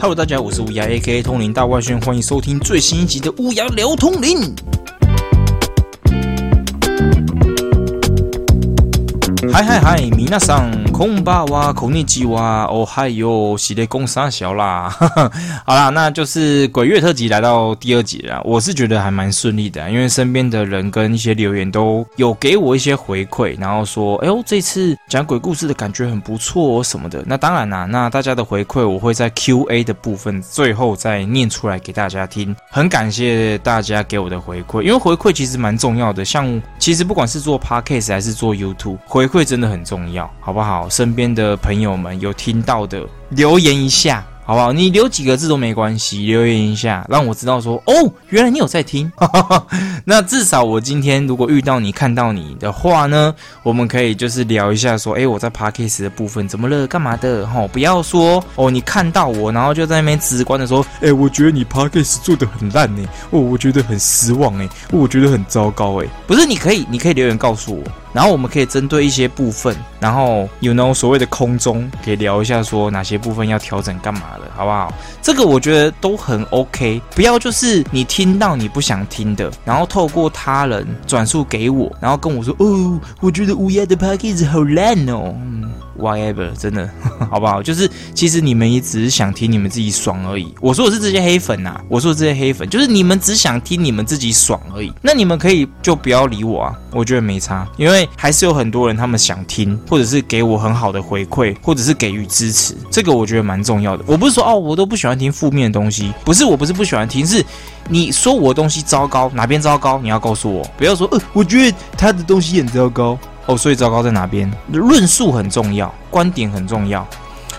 Hello，大家，我是乌鸦 A.K.A 通灵大外宣，欢迎收听最新一集的乌鸦聊通灵。嗨嗨嗨，米娜桑，空巴哇，口尼基哇，哦嗨哟，喜列公沙小啦，好啦，那就是鬼月特辑来到第二集了。我是觉得还蛮顺利的，因为身边的人跟一些留言都有给我一些回馈，然后说，哎呦，这次讲鬼故事的感觉很不错哦什么的。那当然啦，那大家的回馈我会在 Q&A 的部分最后再念出来给大家听。很感谢大家给我的回馈，因为回馈其实蛮重要的。像其实不管是做 Podcast 还是做 YouTube，回馈。真的很重要，好不好？身边的朋友们有听到的，留言一下。好不好？你留几个字都没关系，留言一下，让我知道说哦，原来你有在听。那至少我今天如果遇到你看到你的话呢，我们可以就是聊一下说，哎，我在 podcast 的部分怎么了，干嘛的？哈，不要说哦，你看到我，然后就在那边直观的说，哎，我觉得你 podcast 做的很烂呢，哦，我觉得很失望哎，我觉得很糟糕哎。不是，你可以，你可以留言告诉我，然后我们可以针对一些部分，然后有那种所谓的空中，可以聊一下说哪些部分要调整，干嘛。好不好？这个我觉得都很 OK，不要就是你听到你不想听的，然后透过他人转述给我，然后跟我说哦，我觉得乌鸦的 p a c k a g e 好烂哦。Whatever，真的好不好？就是其实你们也只是想听你们自己爽而已。我说的是这些黑粉呐，我说的这些黑粉就是你们只想听你们自己爽而已。那你们可以就不要理我啊，我觉得没差，因为还是有很多人他们想听，或者是给我很好的回馈，或者是给予支持，这个我觉得蛮重要的。我不是说哦，我都不喜欢听负面的东西，不是，我不是不喜欢听，是你说我的东西糟糕，哪边糟糕，你要告诉我，不要说呃，我觉得他的东西很糟糕。哦，所以糟糕在哪边？论述很重要，观点很重要。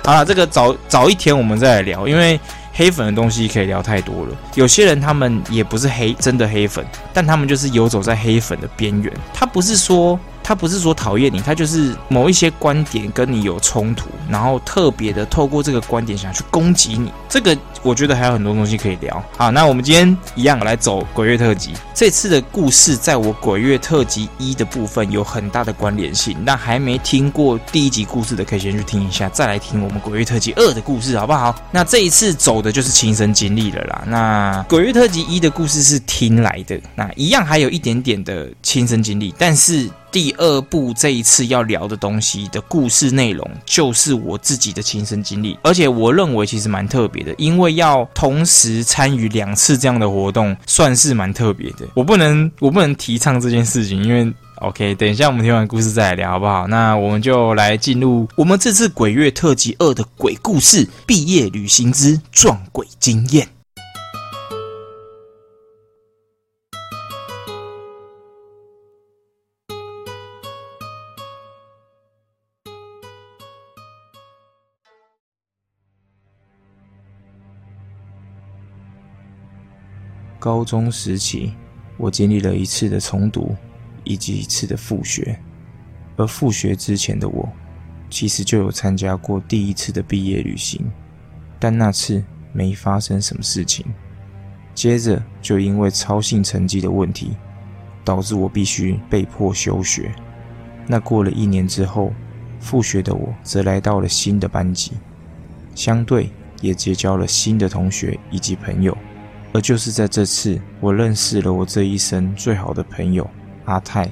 好了，这个早早一天我们再来聊，因为黑粉的东西可以聊太多了。有些人他们也不是黑，真的黑粉，但他们就是游走在黑粉的边缘。他不是说。他不是说讨厌你，他就是某一些观点跟你有冲突，然后特别的透过这个观点想去攻击你。这个我觉得还有很多东西可以聊。好，那我们今天一样来走鬼月特辑。这次的故事在我鬼月特辑一的部分有很大的关联性。那还没听过第一集故事的，可以先去听一下，再来听我们鬼月特辑二的故事，好不好？那这一次走的就是亲身经历了啦。那鬼月特辑一的故事是听来的，那一样还有一点点的亲身经历，但是。第二部这一次要聊的东西的故事内容，就是我自己的亲身经历，而且我认为其实蛮特别的，因为要同时参与两次这样的活动，算是蛮特别的。我不能，我不能提倡这件事情，因为 OK，等一下我们听完故事再来聊，好不好？那我们就来进入我们这次鬼月特辑二的鬼故事——毕业旅行之撞鬼经验。高中时期，我经历了一次的重读，以及一次的复学。而复学之前的我，其实就有参加过第一次的毕业旅行，但那次没发生什么事情。接着就因为超性成绩的问题，导致我必须被迫休学。那过了一年之后，复学的我则来到了新的班级，相对也结交了新的同学以及朋友。而就是在这次，我认识了我这一生最好的朋友阿泰。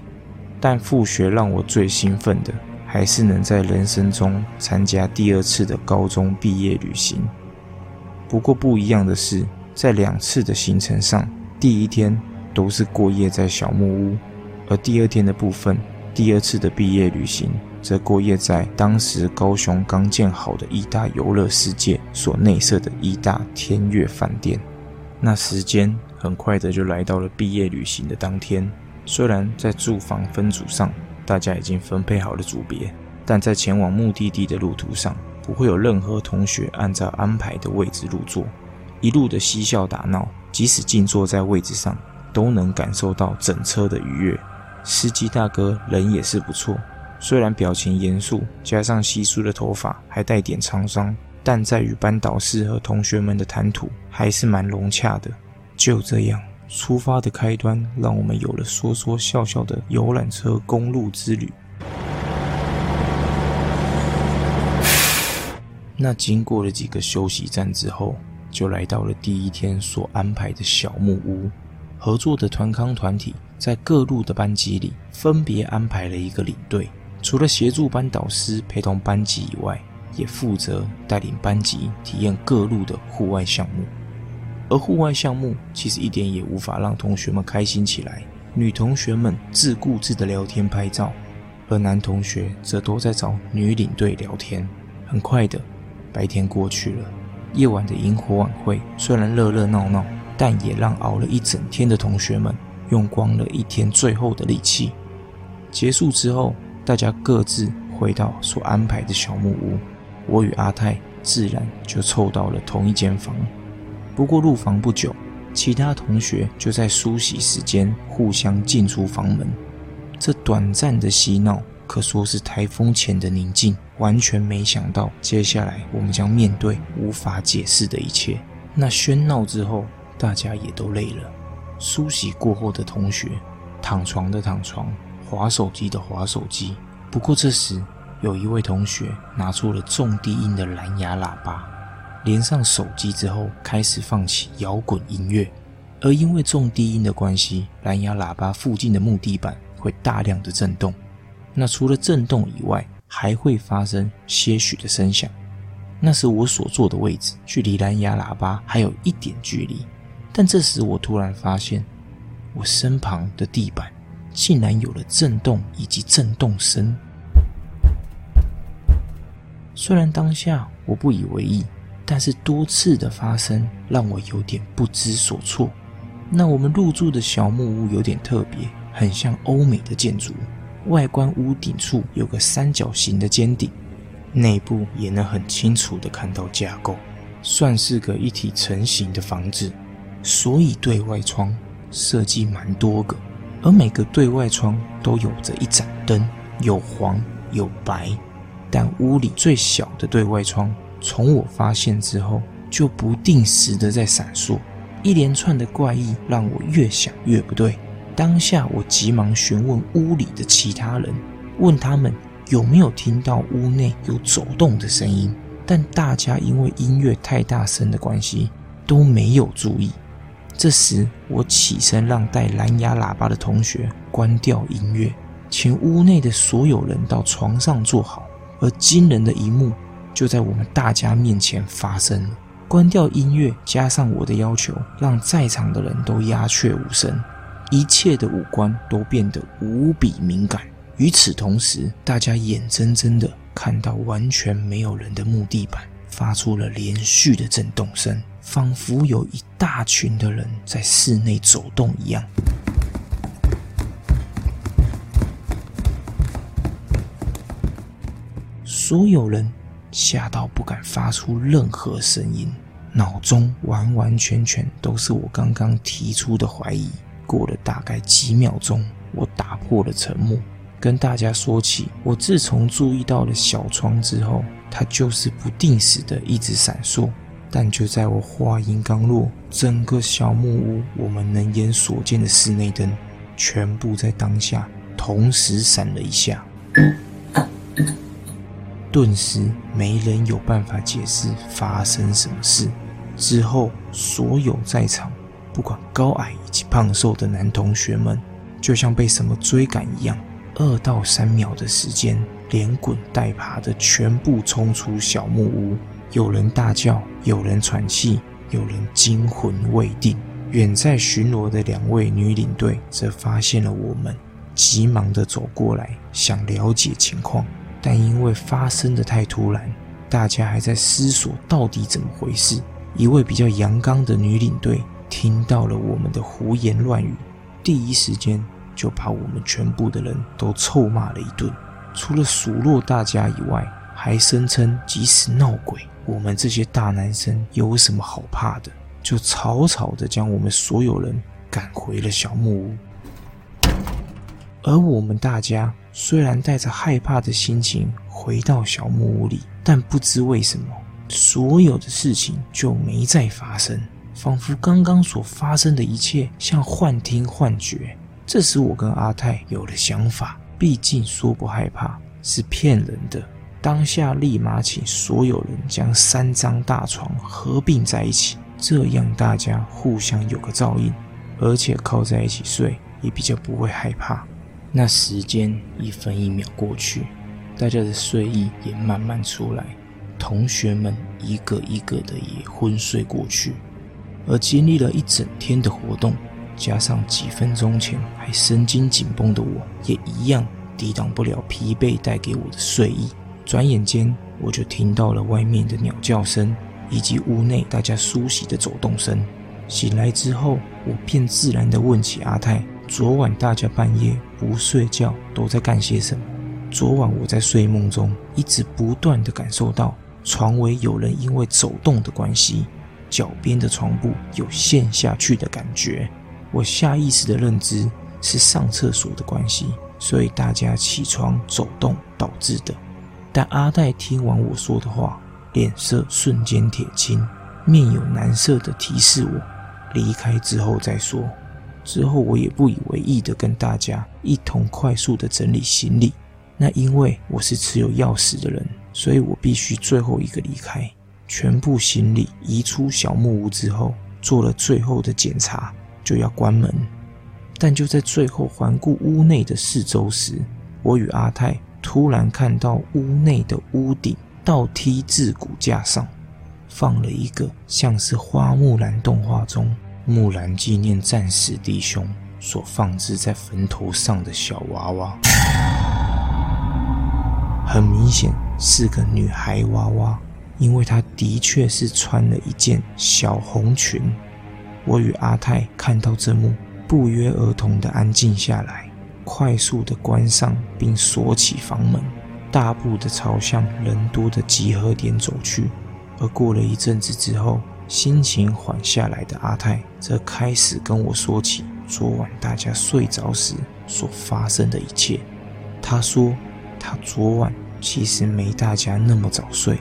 但复学让我最兴奋的，还是能在人生中参加第二次的高中毕业旅行。不过不一样的是，在两次的行程上，第一天都是过夜在小木屋，而第二天的部分，第二次的毕业旅行则过夜在当时高雄刚建好的一大游乐世界所内设的一大天悦饭店。那时间很快的就来到了毕业旅行的当天。虽然在住房分组上，大家已经分配好了组别，但在前往目的地的路途上，不会有任何同学按照安排的位置入座。一路的嬉笑打闹，即使静坐在位置上，都能感受到整车的愉悦。司机大哥人也是不错，虽然表情严肃，加上稀疏的头发，还带点沧桑。但在与班导师和同学们的谈吐还是蛮融洽的。就这样，出发的开端让我们有了说说笑笑的游览车公路之旅。那经过了几个休息站之后，就来到了第一天所安排的小木屋。合作的团康团体在各路的班级里分别安排了一个领队，除了协助班导师陪同班级以外，也负责带领班级体验各路的户外项目。而户外项目其实一点也无法让同学们开心起来。女同学们自顾自的聊天拍照，而男同学则都在找女领队聊天。很快的，白天过去了，夜晚的萤火晚会虽然热热闹闹，但也让熬了一整天的同学们用光了一天最后的力气。结束之后，大家各自回到所安排的小木屋，我与阿泰自然就凑到了同一间房。不过入房不久。其他同学就在梳洗时间互相进出房门，这短暂的嬉闹可说是台风前的宁静。完全没想到，接下来我们将面对无法解释的一切。那喧闹之后，大家也都累了。梳洗过后的同学，躺床的躺床，划手机的划手机。不过这时，有一位同学拿出了重低音的蓝牙喇叭。连上手机之后，开始放起摇滚音乐，而因为重低音的关系，蓝牙喇叭附近的木地板会大量的震动。那除了震动以外，还会发生些许的声响。那是我所坐的位置，距离蓝牙喇叭还有一点距离。但这时我突然发现，我身旁的地板竟然有了震动以及震动声。虽然当下我不以为意。但是多次的发生让我有点不知所措。那我们入住的小木屋有点特别，很像欧美的建筑。外观屋顶处有个三角形的尖顶，内部也能很清楚的看到架构，算是个一体成型的房子。所以对外窗设计蛮多个，而每个对外窗都有着一盏灯，有黄有白。但屋里最小的对外窗。从我发现之后，就不定时的在闪烁，一连串的怪异让我越想越不对。当下我急忙询问屋里的其他人，问他们有没有听到屋内有走动的声音，但大家因为音乐太大声的关系都没有注意。这时我起身让带蓝牙喇叭的同学关掉音乐，请屋内的所有人到床上坐好，而惊人的一幕。就在我们大家面前发生了。关掉音乐，加上我的要求，让在场的人都鸦雀无声，一切的五官都变得无比敏感。与此同时，大家眼睁睁的看到完全没有人的木地板发出了连续的震动声，仿佛有一大群的人在室内走动一样。所有人。吓到不敢发出任何声音，脑中完完全全都是我刚刚提出的怀疑。过了大概几秒钟，我打破了沉默，跟大家说起我自从注意到了小窗之后，它就是不定时的一直闪烁。但就在我话音刚落，整个小木屋我们能眼所见的室内灯，全部在当下同时闪了一下。顿时没人有办法解释发生什么事。之后，所有在场不管高矮以及胖瘦的男同学们，就像被什么追赶一样，二到三秒的时间，连滚带爬的全部冲出小木屋。有人大叫，有人喘气，有人惊魂未定。远在巡逻的两位女领队则发现了我们，急忙的走过来，想了解情况。但因为发生的太突然，大家还在思索到底怎么回事。一位比较阳刚的女领队听到了我们的胡言乱语，第一时间就把我们全部的人都臭骂了一顿。除了数落大家以外，还声称即使闹鬼，我们这些大男生有什么好怕的？就草草的将我们所有人赶回了小木屋。而我们大家。虽然带着害怕的心情回到小木屋里，但不知为什么，所有的事情就没再发生，仿佛刚刚所发生的一切像幻听幻觉。这时，我跟阿泰有了想法，毕竟说不害怕是骗人的，当下立马请所有人将三张大床合并在一起，这样大家互相有个照应，而且靠在一起睡也比较不会害怕。那时间一分一秒过去，大家的睡意也慢慢出来，同学们一个一个的也昏睡过去。而经历了一整天的活动，加上几分钟前还神经紧绷的我，也一样抵挡不了疲惫带给我的睡意。转眼间，我就听到了外面的鸟叫声，以及屋内大家梳洗的走动声。醒来之后，我便自然地问起阿泰：“昨晚大家半夜不睡觉都在干些什么？”昨晚我在睡梦中，一直不断地感受到床尾有人因为走动的关系。脚边的床布有陷下去的感觉，我下意识的认知是上厕所的关系，所以大家起床走动导致的。但阿戴听完我说的话，脸色瞬间铁青，面有难色的提示我离开之后再说。之后我也不以为意的跟大家一同快速的整理行李。那因为我是持有钥匙的人，所以我必须最后一个离开。全部行李移出小木屋之后，做了最后的检查，就要关门。但就在最后环顾屋内的四周时，我与阿泰突然看到屋内的屋顶倒梯字骨架上放了一个像是花木兰动画中木兰纪念战士弟兄所放置在坟头上的小娃娃，很明显是个女孩娃娃。因为她的确是穿了一件小红裙，我与阿泰看到这幕，不约而同的安静下来，快速的关上并锁起房门，大步的朝向人多的集合点走去。而过了一阵子之后，心情缓下来的阿泰则开始跟我说起昨晚大家睡着时所发生的一切。他说，他昨晚其实没大家那么早睡。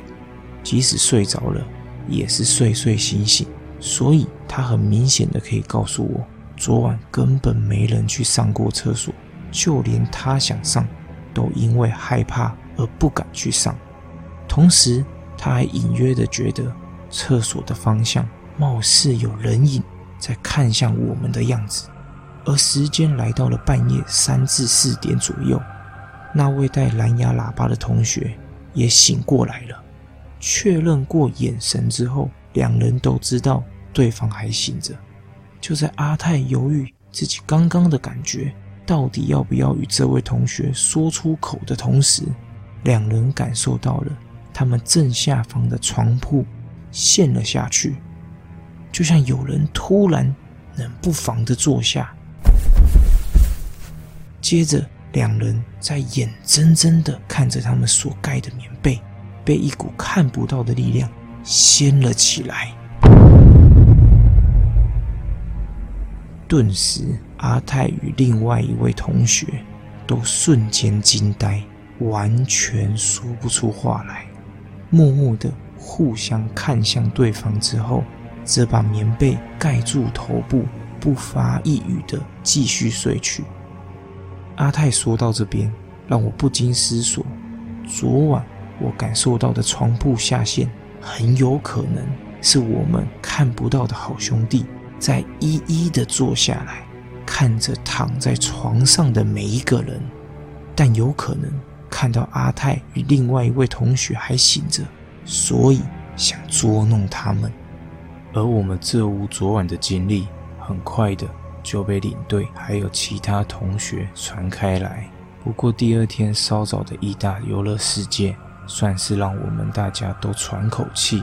即使睡着了，也是睡睡醒醒，所以他很明显的可以告诉我，昨晚根本没人去上过厕所，就连他想上，都因为害怕而不敢去上。同时，他还隐约的觉得厕所的方向貌似有人影在看向我们的样子。而时间来到了半夜三至四点左右，那位带蓝牙喇叭的同学也醒过来了。确认过眼神之后，两人都知道对方还醒着。就在阿泰犹豫自己刚刚的感觉到底要不要与这位同学说出口的同时，两人感受到了他们正下方的床铺陷了下去，就像有人突然冷不防的坐下。接着，两人在眼睁睁的看着他们所盖的棉被。被一股看不到的力量掀了起来，顿时阿泰与另外一位同学都瞬间惊呆，完全说不出话来，默默的互相看向对方之后，则把棉被盖住头部，不发一语的继续睡去。阿泰说到这边，让我不禁思索：昨晚。我感受到的床铺下陷，很有可能是我们看不到的好兄弟在一一的坐下来，看着躺在床上的每一个人，但有可能看到阿泰与另外一位同学还醒着，所以想捉弄他们。而我们这屋昨晚的经历，很快的就被领队还有其他同学传开来。不过第二天稍早的义大游乐世界。算是让我们大家都喘口气，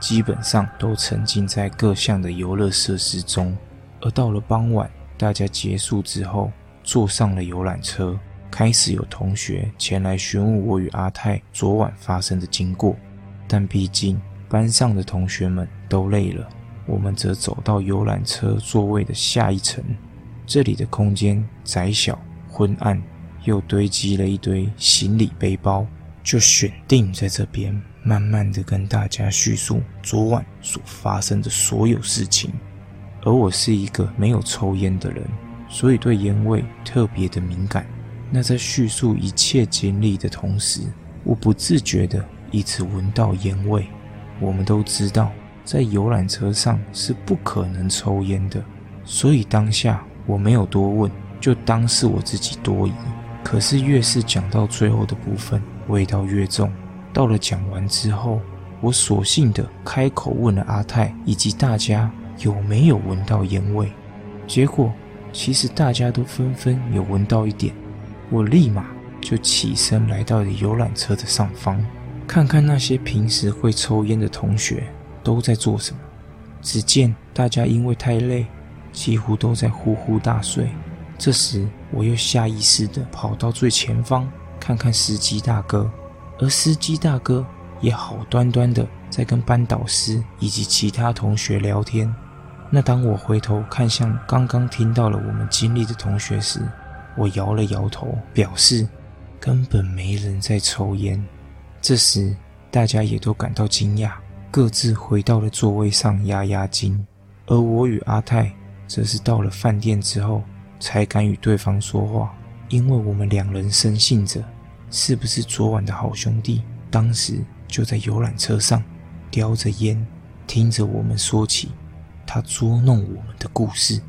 基本上都沉浸在各项的游乐设施中。而到了傍晚，大家结束之后，坐上了游览车，开始有同学前来询问我与阿泰昨晚发生的经过。但毕竟班上的同学们都累了，我们则走到游览车座位的下一层。这里的空间窄小、昏暗，又堆积了一堆行李背包。就选定在这边，慢慢的跟大家叙述昨晚所发生的所有事情。而我是一个没有抽烟的人，所以对烟味特别的敏感。那在叙述一切经历的同时，我不自觉的一直闻到烟味。我们都知道，在游览车上是不可能抽烟的，所以当下我没有多问，就当是我自己多疑。可是越是讲到最后的部分，味道越重。到了讲完之后，我索性的开口问了阿泰以及大家有没有闻到烟味。结果其实大家都纷纷有闻到一点。我立马就起身来到了游览车的上方，看看那些平时会抽烟的同学都在做什么。只见大家因为太累，几乎都在呼呼大睡。这时，我又下意识地跑到最前方，看看司机大哥，而司机大哥也好端端的在跟班导师以及其他同学聊天。那当我回头看向刚刚听到了我们经历的同学时，我摇了摇头，表示根本没人在抽烟。这时，大家也都感到惊讶，各自回到了座位上压压惊。而我与阿泰则是到了饭店之后。才敢与对方说话，因为我们两人深信着，是不是昨晚的好兄弟，当时就在游览车上，叼着烟，听着我们说起他捉弄我们的故事。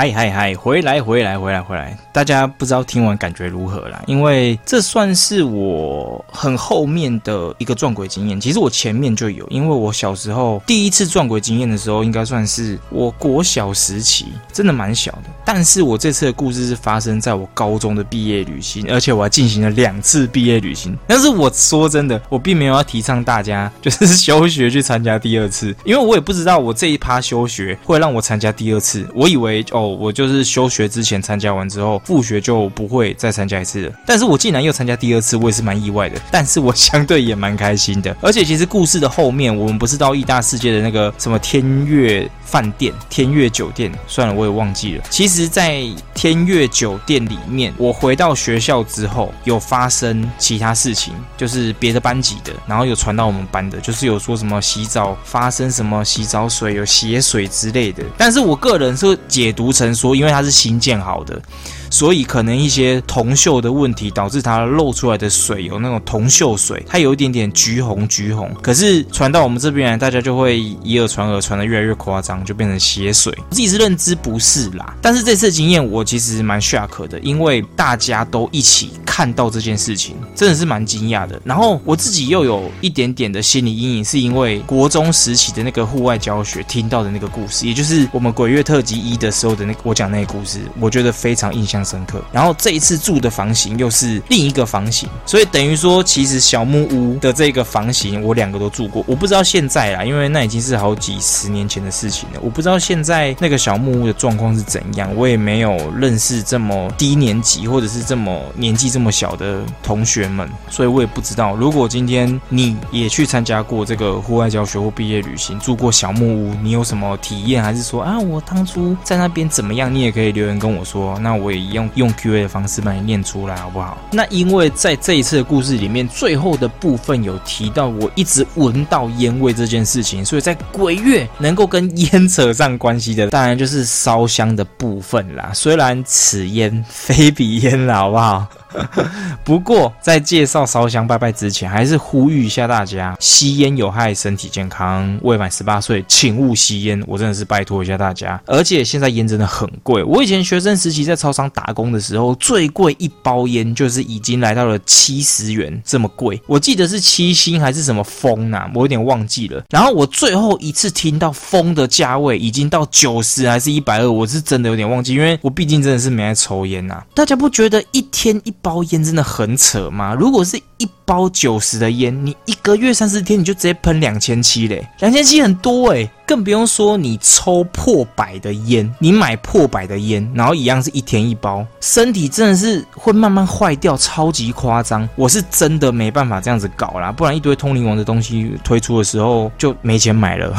嗨嗨嗨！回来回来回来回来！大家不知道听完感觉如何啦？因为这算是我很后面的一个撞鬼经验。其实我前面就有，因为我小时候第一次撞鬼经验的时候，应该算是我国小时期，真的蛮小的。但是我这次的故事是发生在我高中的毕业旅行，而且我还进行了两次毕业旅行。但是我说真的，我并没有要提倡大家就是 休学去参加第二次，因为我也不知道我这一趴休学会让我参加第二次。我以为哦。我就是休学之前参加完之后，复学就不会再参加一次了。但是我竟然又参加第二次，我也是蛮意外的。但是我相对也蛮开心的。而且其实故事的后面，我们不是到意大世界的那个什么天悦饭店、天悦酒店，算了，我也忘记了。其实，在天悦酒店里面，我回到学校之后，有发生其他事情，就是别的班级的，然后有传到我们班的，就是有说什么洗澡发生什么洗澡水有血水之类的。但是我个人是解读成。成说，因为它是新建好的。所以可能一些铜锈的问题导致它漏出来的水有那种铜锈水，它有一点点橘红橘红。可是传到我们这边来，大家就会以耳传耳，传的越来越夸张，就变成血水。自己是认知不是啦，但是这次经验我其实蛮 shock 的，因为大家都一起看到这件事情，真的是蛮惊讶的。然后我自己又有一点点的心理阴影，是因为国中时期的那个户外教学听到的那个故事，也就是我们鬼月特辑一的时候的那我讲那个故事，我觉得非常印象。深刻，然后这一次住的房型又是另一个房型，所以等于说，其实小木屋的这个房型我两个都住过。我不知道现在啦，因为那已经是好几十年前的事情了。我不知道现在那个小木屋的状况是怎样，我也没有认识这么低年级或者是这么年纪这么小的同学们，所以我也不知道。如果今天你也去参加过这个户外教学或毕业旅行，住过小木屋，你有什么体验？还是说啊，我当初在那边怎么样？你也可以留言跟我说，那我也。用用 Q&A 的方式帮你念出来，好不好？那因为在这一次的故事里面，最后的部分有提到我一直闻到烟味这件事情，所以在鬼月能够跟烟扯上关系的，当然就是烧香的部分啦。虽然此烟非彼烟啦，好不好？不过，在介绍烧香拜拜之前，还是呼吁一下大家：吸烟有害身体健康，未满十八岁请勿吸烟。我真的是拜托一下大家。而且现在烟真的很贵，我以前学生时期在超商打工的时候，最贵一包烟就是已经来到了七十元这么贵。我记得是七星还是什么风呐，我有点忘记了。然后我最后一次听到风的价位已经到九十还是一百二，我是真的有点忘记，因为我毕竟真的是没爱抽烟呐。大家不觉得一天一包烟真的很扯吗？如果是一包九十的烟，你一个月三十天你就直接喷两千七嘞，两千七很多诶。更不用说你抽破百的烟，你买破百的烟，然后一样是一天一包，身体真的是会慢慢坏掉，超级夸张。我是真的没办法这样子搞啦，不然一堆通灵王的东西推出的时候就没钱买了。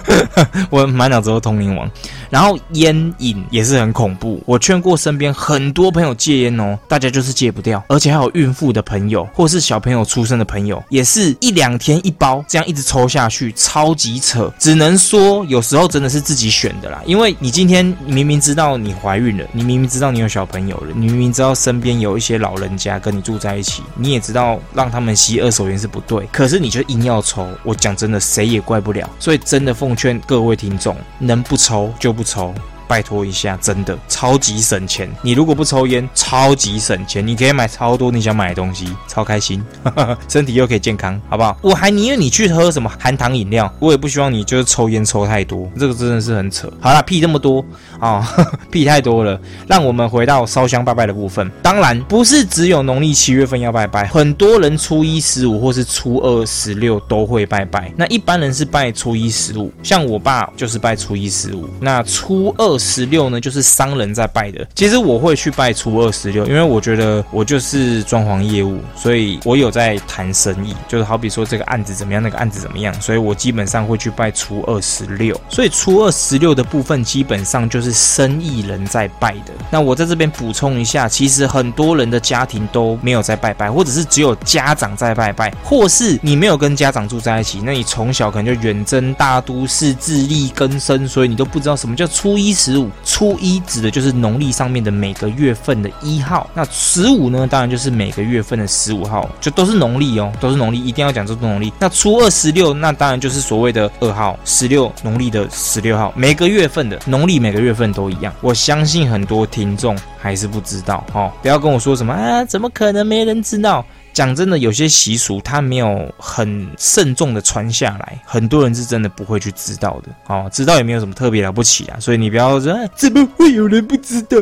我满脑子都通灵王，然后烟瘾也是很恐怖。我劝过身边很多朋友戒烟哦，大家就是戒不掉，而且还有孕妇的朋友或是小朋友出生的朋友，也是一两天一包这样一直抽下去，超级扯，只能。说有时候真的是自己选的啦，因为你今天明明知道你怀孕了，你明明知道你有小朋友了，你明明知道身边有一些老人家跟你住在一起，你也知道让他们吸二手烟是不对，可是你就硬要抽。我讲真的，谁也怪不了。所以真的奉劝各位听众，能不抽就不抽。拜托一下，真的超级省钱。你如果不抽烟，超级省钱，你可以买超多你想买的东西，超开心，身体又可以健康，好不好？我还宁愿你去喝什么含糖饮料，我也不希望你就是抽烟抽太多，这个真的是很扯。好了，屁这么多啊，屁太多了。让我们回到烧香拜拜的部分。当然不是只有农历七月份要拜拜，很多人初一十五或是初二十六都会拜拜。那一般人是拜初一十五，像我爸就是拜初一十五。那初二。十六呢，就是商人在拜的。其实我会去拜初二十六，因为我觉得我就是装潢业务，所以我有在谈生意，就是好比说这个案子怎么样，那个案子怎么样，所以我基本上会去拜初二十六。所以初二十六的部分基本上就是生意人在拜的。那我在这边补充一下，其实很多人的家庭都没有在拜拜，或者是只有家长在拜拜，或是你没有跟家长住在一起，那你从小可能就远征大都市自力更生，所以你都不知道什么叫初一十。十五初一指的就是农历上面的每个月份的一号，那十五呢，当然就是每个月份的十五号，就都是农历哦，都是农历，一定要讲这是农历。那初二十六，那当然就是所谓的二号，十六农历的十六号，每个月份的农历每个月份都一样。我相信很多听众还是不知道哦，不要跟我说什么啊，怎么可能没人知道？讲真的，有些习俗它没有很慎重的传下来，很多人是真的不会去知道的。哦，知道也没有什么特别了不起啊，所以你不要说怎么会有人不知道，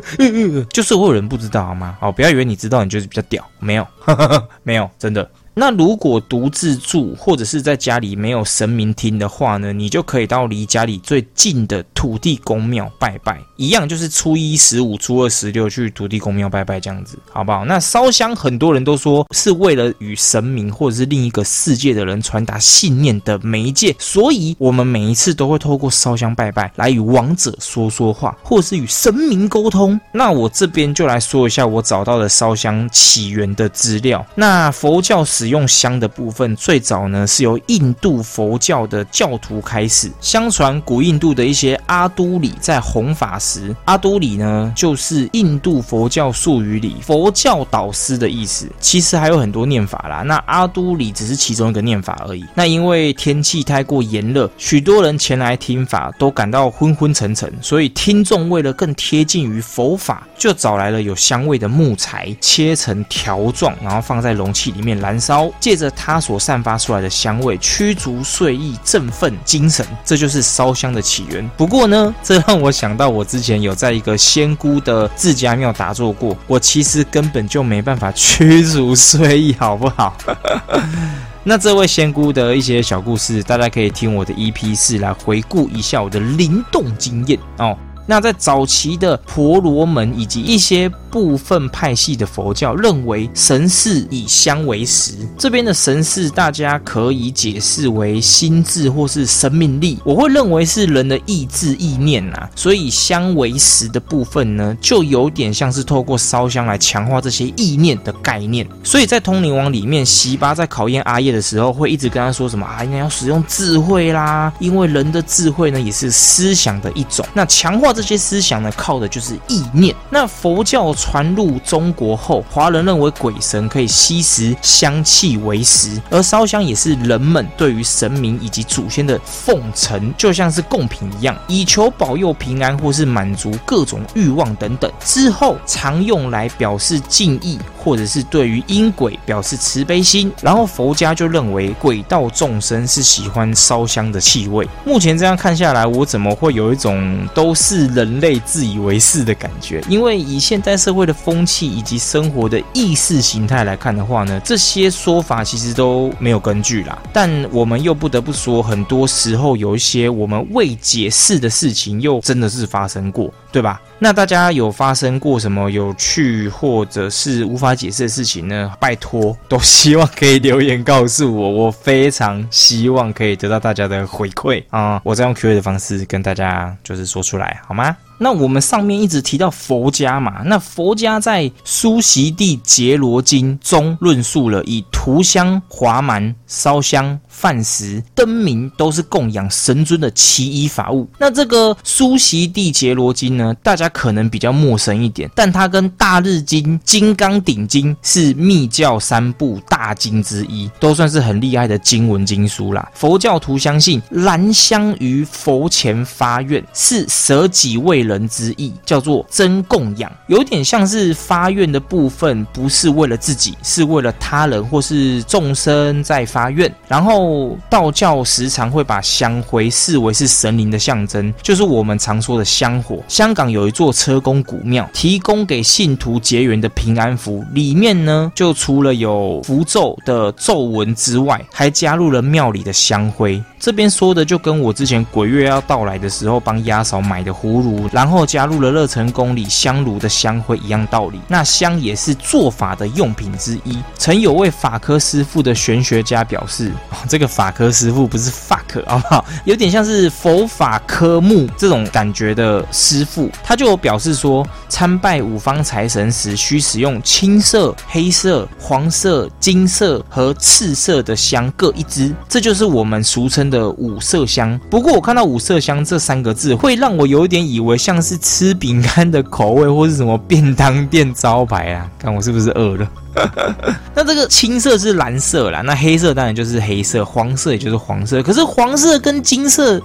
就是会有人不知道好吗？哦，不要以为你知道你就是比较屌，没有，没有，真的。那如果独自住或者是在家里没有神明厅的话呢，你就可以到离家里最近的土地公庙拜拜，一样就是初一十五、初二十六去土地公庙拜拜这样子，好不好？那烧香很多人都说是为了与神明或者是另一个世界的人传达信念的媒介，所以我们每一次都会透过烧香拜拜来与亡者说说话，或是与神明沟通。那我这边就来说一下我找到的烧香起源的资料。那佛教。使用香的部分，最早呢是由印度佛教的教徒开始。相传古印度的一些阿都里在弘法时，阿都里呢就是印度佛教术语里佛教导师的意思。其实还有很多念法啦，那阿都里只是其中一个念法而已。那因为天气太过炎热，许多人前来听法都感到昏昏沉沉，所以听众为了更贴近于佛法，就找来了有香味的木材，切成条状，然后放在容器里面燃烧。借着它所散发出来的香味，驱逐睡意，振奋精神，这就是烧香的起源。不过呢，这让我想到我之前有在一个仙姑的自家庙打坐过，我其实根本就没办法驱逐睡意，好不好？那这位仙姑的一些小故事，大家可以听我的 EP 四来回顾一下我的灵动经验哦。那在早期的婆罗门以及一些部分派系的佛教认为神是以香为食，这边的神是大家可以解释为心智或是生命力，我会认为是人的意志意念呐，所以香为食的部分呢，就有点像是透过烧香来强化这些意念的概念。所以在通灵王里面，席巴在考验阿叶的时候，会一直跟他说什么啊，应该要使用智慧啦，因为人的智慧呢也是思想的一种，那强化。这些思想呢，靠的就是意念。那佛教传入中国后，华人认为鬼神可以吸食香气为食，而烧香也是人们对于神明以及祖先的奉承，就像是贡品一样，以求保佑平安或是满足各种欲望等等。之后常用来表示敬意或者是对于阴鬼表示慈悲心。然后佛家就认为鬼道众生是喜欢烧香的气味。目前这样看下来，我怎么会有一种都是人类自以为是的感觉？因为以现代社社会的风气以及生活的意识形态来看的话呢，这些说法其实都没有根据啦。但我们又不得不说，很多时候有一些我们未解释的事情，又真的是发生过，对吧？那大家有发生过什么有趣或者是无法解释的事情呢？拜托，都希望可以留言告诉我，我非常希望可以得到大家的回馈啊！我再用 Q&A 的方式跟大家就是说出来，好吗？那我们上面一直提到佛家嘛，那佛家在《苏习地结罗经》中论述了以涂香、华蛮、烧香、饭食、灯明都是供养神尊的奇异法物。那这个《苏悉地杰罗经》呢，大家可能比较陌生一点，但它跟《大日经》《金刚顶经》是密教三部大经之一，都算是很厉害的经文经书啦。佛教徒相信燃香于佛前发愿，是舍己为人之意，叫做真供养，有点像是发愿的部分，不是为了自己，是为了他人或是众生在发愿。然后道教时常会把香灰视为是神灵的象征，就是我们常说的香火。香港有一座车公古庙，提供给信徒结缘的平安符，里面呢就除了有符咒的咒文之外，还加入了庙里的香灰。这边说的就跟我之前鬼月要到来的时候帮鸭嫂买的葫芦，然后加入了热成宫里香炉的香灰一样道理。那香也是做法的用品之一。曾有位法科师傅的玄学家表示，这个法科师傅不是 fuck 好不好？有点像是佛法科目这种感觉的师傅，他就表示说，参拜五方财神时需使用青色、黑色、黄色、金色和赤色的香各一支，这就是我们俗称。的五色香，不过我看到五色香这三个字，会让我有点以为像是吃饼干的口味，或是什么便当店招牌啊？看我是不是饿了？那这个青色是蓝色啦，那黑色当然就是黑色，黄色也就是黄色。可是黄色跟金色，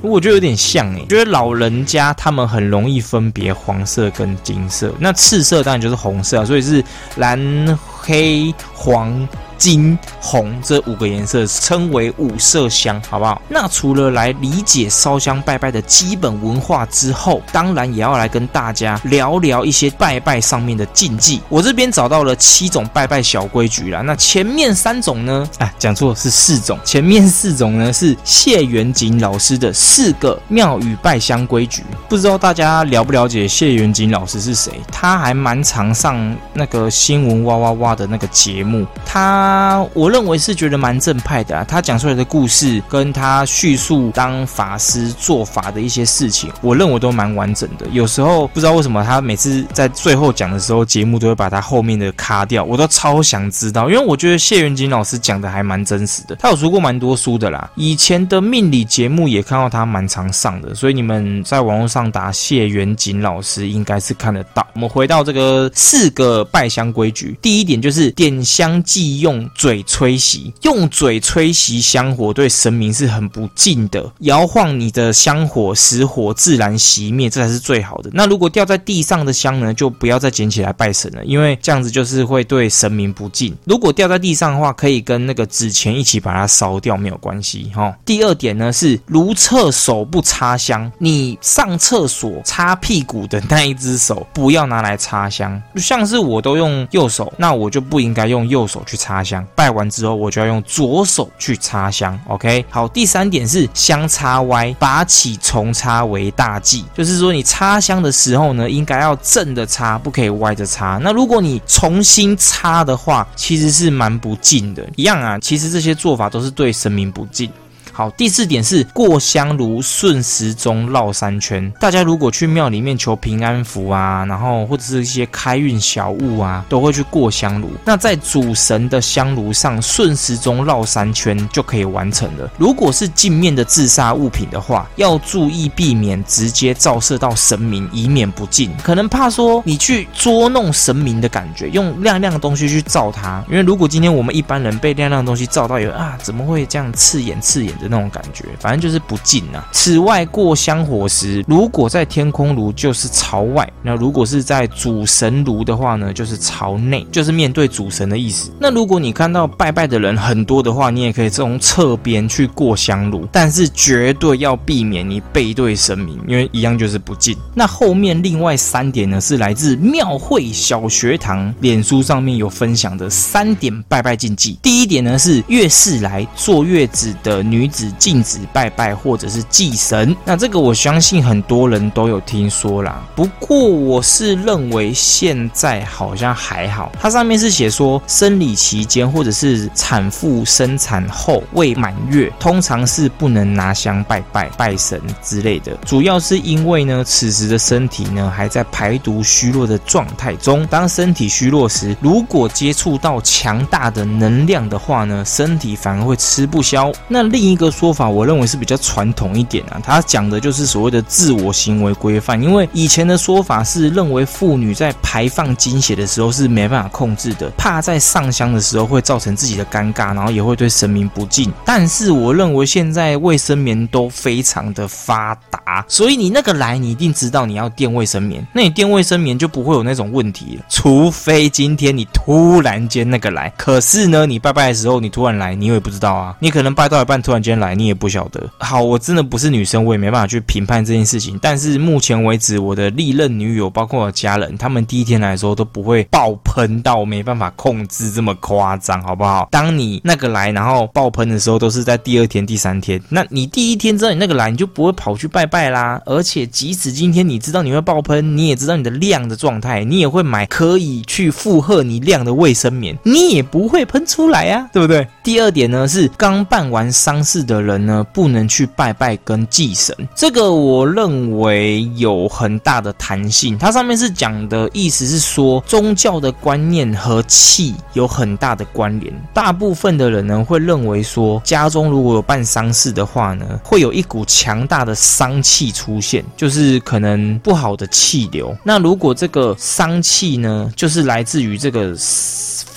我觉得有点像诶，觉得老人家他们很容易分别黄色跟金色。那赤色当然就是红色，所以是蓝、黑、黄。金、红这五个颜色称为五色香，好不好？那除了来理解烧香拜拜的基本文化之后，当然也要来跟大家聊聊一些拜拜上面的禁忌。我这边找到了七种拜拜小规矩啦。那前面三种呢？哎，讲错是四种。前面四种呢是谢元景老师的四个庙宇拜香规矩。不知道大家了不了解谢元景老师是谁？他还蛮常上那个新闻哇哇哇他的那个节目，他。我认为是觉得蛮正派的啊，他讲出来的故事跟他叙述当法师做法的一些事情，我认为都蛮完整的。有时候不知道为什么他每次在最后讲的时候，节目都会把他后面的卡掉，我都超想知道，因为我觉得谢元锦老师讲的还蛮真实的。他有读过蛮多书的啦，以前的命理节目也看到他蛮常上的，所以你们在网络上打谢元锦老师应该是看得到。我们回到这个四个拜香规矩，第一点就是点香忌用。嘴吹熄，用嘴吹熄香火对神明是很不敬的。摇晃你的香火，使火自然熄灭，这才是最好的。那如果掉在地上的香呢，就不要再捡起来拜神了，因为这样子就是会对神明不敬。如果掉在地上的话，可以跟那个纸钱一起把它烧掉，没有关系哈。第二点呢是如厕手不插香，你上厕所擦屁股的那一只手不要拿来插香，像是我都用右手，那我就不应该用右手去插香。拜完之后，我就要用左手去插香。OK，好，第三点是香插歪，拔起重插为大忌。就是说，你插香的时候呢，应该要正的插，不可以歪着插。那如果你重新插的话，其实是蛮不敬的。一样啊，其实这些做法都是对神明不敬。好，第四点是过香炉顺时钟绕三圈。大家如果去庙里面求平安符啊，然后或者是一些开运小物啊，都会去过香炉。那在主神的香炉上顺时钟绕三圈就可以完成了。如果是镜面的自杀物品的话，要注意避免直接照射到神明，以免不敬。可能怕说你去捉弄神明的感觉，用亮亮的东西去照它。因为如果今天我们一般人被亮亮的东西照到，有啊，怎么会这样刺眼刺眼的？那种感觉，反正就是不敬啊。此外，过香火时，如果在天空炉就是朝外；那如果是在主神炉的话呢，就是朝内，就是面对主神的意思。那如果你看到拜拜的人很多的话，你也可以从侧边去过香炉，但是绝对要避免你背对神明，因为一样就是不敬。那后面另外三点呢，是来自庙会小学堂脸书上面有分享的三点拜拜禁忌。第一点呢是月事来坐月子的女子禁止拜拜或者是祭神。那这个我相信很多人都有听说啦。不过我是认为现在好像还好。它上面是写说生理期间或者是产妇生产后未满月，通常是不能拿香拜拜拜神之类的。主要是因为呢，此时的身体呢还在排毒虚弱的状态中。当身体虚弱时，如果接触到强大的能量的话呢，身体反而会吃不消。那另一个说法，我认为是比较传统一点啊，他讲的就是所谓的自我行为规范。因为以前的说法是认为妇女在排放经血的时候是没办法控制的，怕在上香的时候会造成自己的尴尬，然后也会对神明不敬。但是我认为现在卫生棉都非常的发达，所以你那个来，你一定知道你要垫卫生棉，那你垫卫生棉就不会有那种问题了。除非今天你突然间那个来，可是呢，你拜拜的时候你突然来，你也不知道啊，你可能拜到一半突然间来，你也不晓得。好，我真的不是女生，我也没办法去评判这件事情。但是目前为止，我的历任女友，包括我家人，他们第一天来的时候都不会爆喷到没办法控制这么夸张，好不好？当你那个来，然后爆喷的时候，都是在第二天、第三天。那你第一天知道你那个来，你就不会跑去拜拜啦。而且即使今天你知道你会爆喷，你也知道你的量的状态，你也会买可以去负荷你量的卫生棉，你也不会喷出来呀，对不对？第二点呢，是刚办完丧事的人呢，不能去拜拜跟祭神。这个我认为有很大的弹性。它上面是讲的意思是说，宗教的观念和气有很大的关联。大部分的人呢，会认为说，家中如果有办丧事的话呢，会有一股强大的丧气出现，就是可能不好的气流。那如果这个丧气呢，就是来自于这个。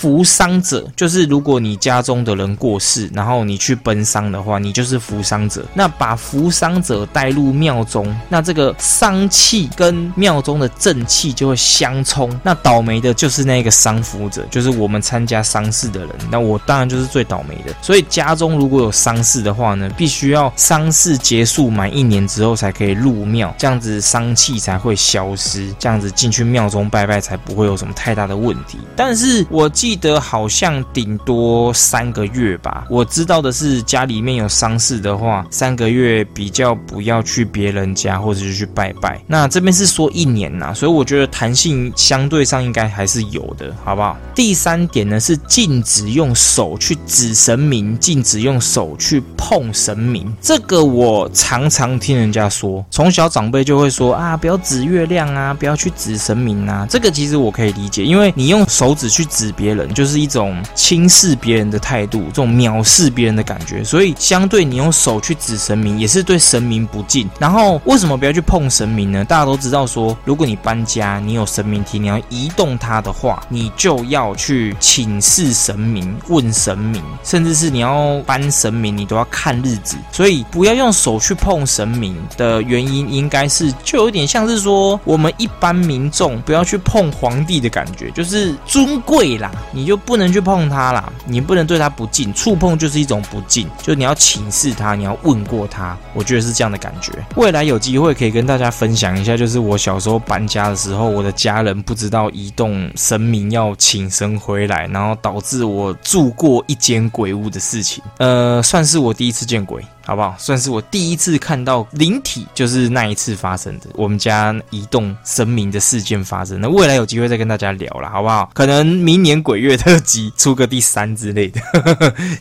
扶丧者就是如果你家中的人过世，然后你去奔丧的话，你就是扶丧者。那把扶丧者带入庙中，那这个丧气跟庙中的正气就会相冲。那倒霉的就是那个丧服者，就是我们参加丧事的人。那我当然就是最倒霉的。所以家中如果有丧事的话呢，必须要丧事结束满一年之后才可以入庙，这样子丧气才会消失，这样子进去庙中拜拜才不会有什么太大的问题。但是我。记得好像顶多三个月吧。我知道的是，家里面有丧事的话，三个月比较不要去别人家或者是去拜拜。那这边是说一年呐，所以我觉得弹性相对上应该还是有的，好不好？第三点呢是禁止用手去指神明，禁止用手去碰神明。这个我常常听人家说，从小长辈就会说啊，不要指月亮啊，不要去指神明啊。这个其实我可以理解，因为你用手指去指别人。就是一种轻视别人的态度，这种藐视别人的感觉，所以相对你用手去指神明，也是对神明不敬。然后为什么不要去碰神明呢？大家都知道说，如果你搬家，你有神明体，你要移动它的话，你就要去请示神明，问神明，甚至是你要搬神明，你都要看日子。所以不要用手去碰神明的原因，应该是就有点像是说，我们一般民众不要去碰皇帝的感觉，就是尊贵啦。你就不能去碰他啦，你不能对他不敬，触碰就是一种不敬，就你要请示他，你要问过他，我觉得是这样的感觉。未来有机会可以跟大家分享一下，就是我小时候搬家的时候，我的家人不知道移动神明要请神回来，然后导致我住过一间鬼屋的事情，呃，算是我第一次见鬼。好不好？算是我第一次看到灵体，就是那一次发生的我们家移动神明的事件发生。那未来有机会再跟大家聊了，好不好？可能明年鬼月特辑出个第三之类的，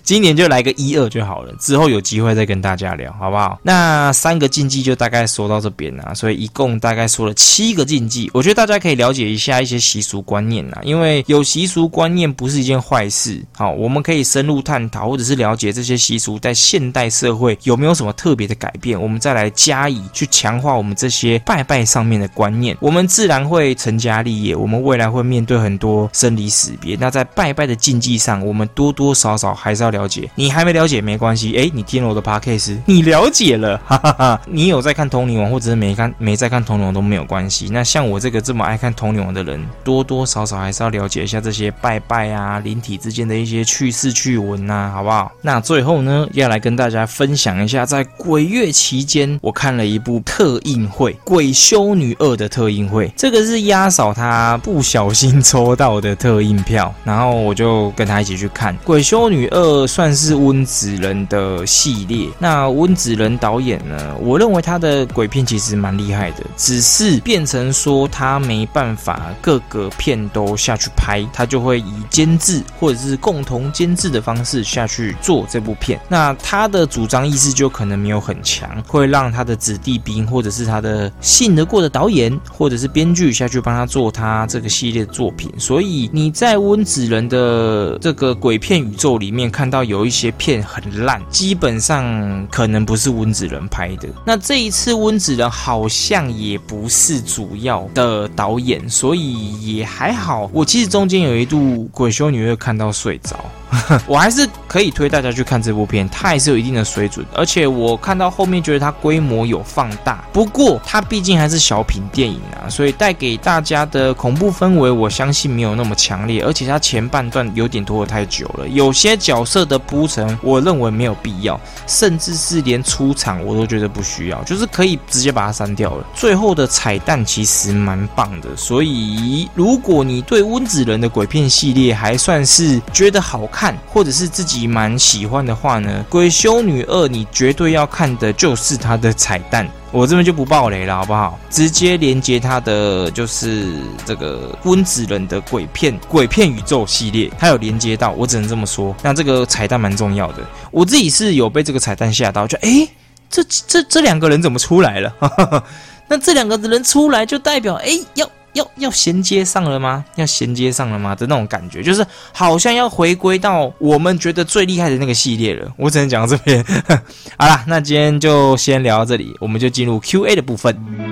今年就来个一二就好了。之后有机会再跟大家聊，好不好？那三个禁忌就大概说到这边啊，所以一共大概说了七个禁忌。我觉得大家可以了解一下一些习俗观念啊，因为有习俗观念不是一件坏事。好，我们可以深入探讨，或者是了解这些习俗在现代社会。有没有什么特别的改变，我们再来加以去强化我们这些拜拜上面的观念，我们自然会成家立业。我们未来会面对很多生离死别，那在拜拜的禁忌上，我们多多少少还是要了解。你还没了解没关系，诶，你听了我的 podcast，你了解了，哈哈哈。你有在看《通灵王》或者是没看没在看《通灵王》都没有关系。那像我这个这么爱看《通灵王》的人，多多少少还是要了解一下这些拜拜啊、灵体之间的一些趣事趣闻呐，好不好？那最后呢，要来跟大家分享想一下，在鬼月期间，我看了一部特映会《鬼修女二》的特映会，这个是压嫂她不小心抽到的特映票，然后我就跟她一起去看《鬼修女二》，算是温子仁的系列。那温子仁导演呢，我认为他的鬼片其实蛮厉害的，只是变成说他没办法各个片都下去拍，他就会以监制或者是共同监制的方式下去做这部片。那他的主张意识就可能没有很强，会让他的子弟兵或者是他的信得过的导演或者是编剧下去帮他做他这个系列作品。所以你在温子仁的这个鬼片宇宙里面看到有一些片很烂，基本上可能不是温子仁拍的。那这一次温子仁好像也不是主要的导演，所以也还好。我其实中间有一度鬼修女会看到睡着。我还是可以推大家去看这部片，它还是有一定的水准，而且我看到后面觉得它规模有放大，不过它毕竟还是小品电影啊，所以带给大家的恐怖氛围，我相信没有那么强烈，而且它前半段有点拖得太久了，有些角色的铺陈，我认为没有必要，甚至是连出场我都觉得不需要，就是可以直接把它删掉了。最后的彩蛋其实蛮棒的，所以如果你对温子仁的鬼片系列还算是觉得好看。看，或者是自己蛮喜欢的话呢，《鬼修女二》你绝对要看的就是它的彩蛋。我这边就不爆雷了，好不好？直接连接它的就是这个温子仁的鬼片鬼片宇宙系列，它有连接到，我只能这么说。那这个彩蛋蛮重要的，我自己是有被这个彩蛋吓到，就诶，这这这两个人怎么出来了？那这两个人出来就代表诶要。要要衔接上了吗？要衔接上了吗？的那种感觉，就是好像要回归到我们觉得最厉害的那个系列了。我只能讲到这边。好啦，那今天就先聊到这里，我们就进入 Q A 的部分。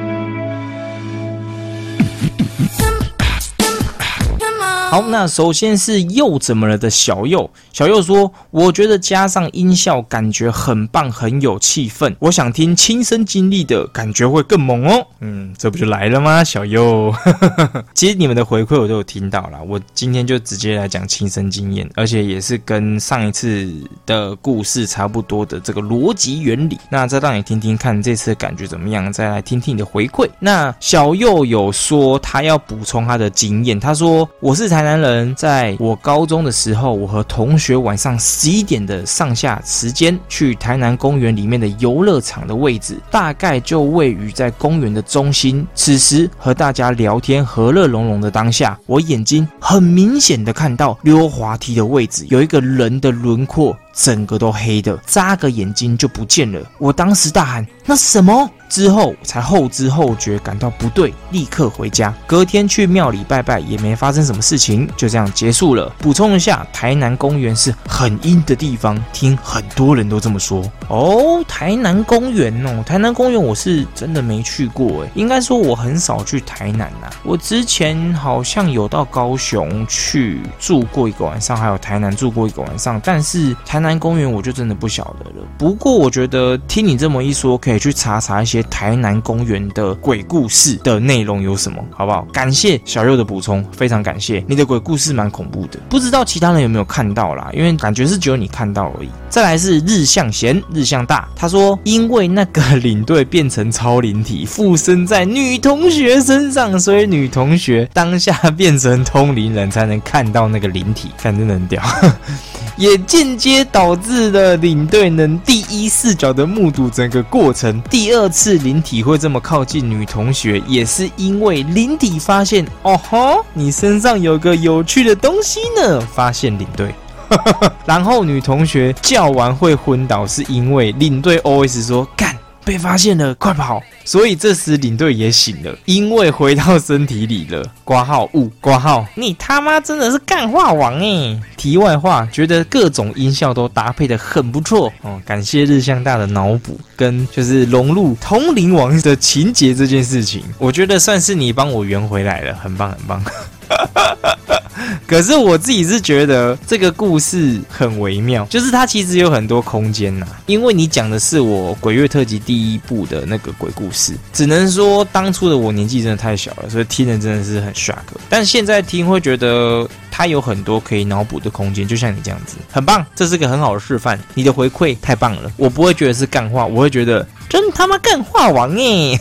好，那首先是又怎么了的小右，小右说：“我觉得加上音效，感觉很棒，很有气氛。我想听亲身经历的感觉会更猛哦。”嗯，这不就来了吗？小右，其实你们的回馈我都有听到了。我今天就直接来讲亲身经验，而且也是跟上一次的故事差不多的这个逻辑原理。那再让你听听看这次的感觉怎么样？再来听听你的回馈。那小右有说他要补充他的经验，他说：“我是才。”台南人，在我高中的时候，我和同学晚上十一点的上下时间，去台南公园里面的游乐场的位置，大概就位于在公园的中心。此时和大家聊天，和乐融融的当下，我眼睛很明显的看到溜滑梯的位置有一个人的轮廓。整个都黑的，眨个眼睛就不见了。我当时大喊：“那什么？”之后才后知后觉，感到不对，立刻回家。隔天去庙里拜拜，也没发生什么事情，就这样结束了。补充一下，台南公园是很阴的地方，听很多人都这么说。哦，台南公园哦，台南公园我是真的没去过诶，应该说我很少去台南呐。我之前好像有到高雄去住过一个晚上，还有台南住过一个晚上，但是台南。公园我就真的不晓得了。不过我觉得听你这么一说，可以去查查一些台南公园的鬼故事的内容有什么，好不好？感谢小六的补充，非常感谢你的鬼故事蛮恐怖的，不知道其他人有没有看到啦？因为感觉是只有你看到而已。再来是日向贤，日向大，他说因为那个领队变成超灵体附身在女同学身上，所以女同学当下变成通灵人才能看到那个灵体，看真的很屌。也间接导致了领队能第一视角的目睹整个过程。第二次是灵体会这么靠近女同学，也是因为灵体发现哦吼，你身上有个有趣的东西呢。发现领队，然后女同学叫完会昏倒，是因为领队 OS 说干。被发现了，快跑！所以这时领队也醒了，因为回到身体里了。挂号物，挂号，你他妈真的是干话王哎！题外话，觉得各种音效都搭配的很不错哦，感谢日向大的脑补跟就是融入通灵王的情节这件事情，我觉得算是你帮我圆回来了，很棒很棒。可是我自己是觉得这个故事很微妙，就是它其实有很多空间呐。因为你讲的是我鬼月特辑第一部的那个鬼故事，只能说当初的我年纪真的太小了，所以听的真的是很 shock。但现在听会觉得它有很多可以脑补的空间，就像你这样子，很棒，这是个很好的示范。你的回馈太棒了，我不会觉得是干话，我会觉得。真他妈干话王哎！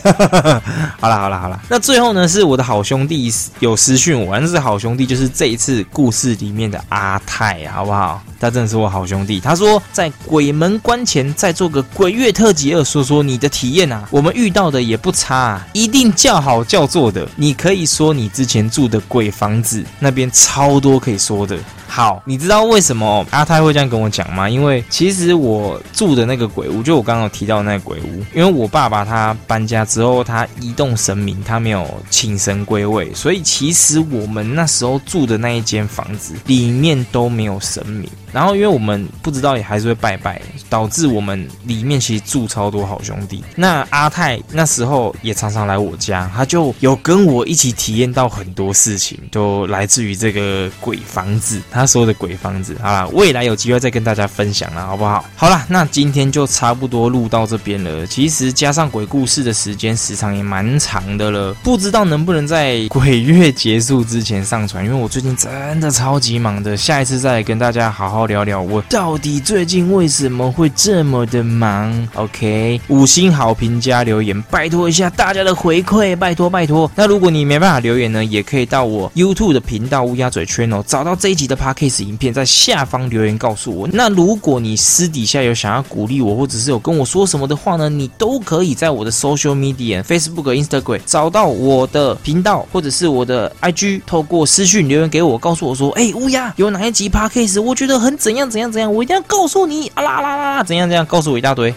好了好了好了，那最后呢是我的好兄弟有私讯我，那是好兄弟，就是这一次故事里面的阿泰，好不好？他真的是我好兄弟。他说在鬼门关前再做个鬼月特辑二，说说你的体验啊。我们遇到的也不差，一定叫好叫座的。你可以说你之前住的鬼房子那边超多可以说的。好，你知道为什么阿泰会这样跟我讲吗？因为其实我住的那个鬼屋，就我刚刚提到那个鬼屋，因为我爸爸他搬家之后，他移动神明，他没有请神归位，所以其实我们那时候住的那一间房子里面都没有神明。然后因为我们不知道也还是会拜拜，导致我们里面其实住超多好兄弟。那阿泰那时候也常常来我家，他就有跟我一起体验到很多事情，都来自于这个鬼房子。他说的鬼房子，好啦，未来有机会再跟大家分享了，好不好？好啦，那今天就差不多录到这边了。其实加上鬼故事的时间时长也蛮长的了，不知道能不能在鬼月结束之前上传，因为我最近真的超级忙的。下一次再来跟大家好好聊聊，我到底最近为什么会这么的忙？OK，五星好评加留言，拜托一下大家的回馈，拜托拜托。那如果你没办法留言呢，也可以到我 YouTube 的频道乌鸦嘴圈哦，找到这一集的 p case 影片在下方留言告诉我。那如果你私底下有想要鼓励我，或者是有跟我说什么的话呢，你都可以在我的 social media Facebook、Instagram 找到我的频道，或者是我的 IG，透过私讯留言给我，告诉我说，哎，乌鸦有哪一集 p a case，我觉得很怎样怎样怎样，我一定要告诉你啊啦啦啦，怎样怎样，告诉我一大堆。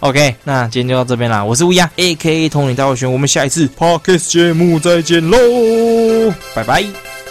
OK，那今天就到这边啦，我是乌鸦，A K A 通灵大会选，我们下一次 p a case 节目再见。喽，拜拜。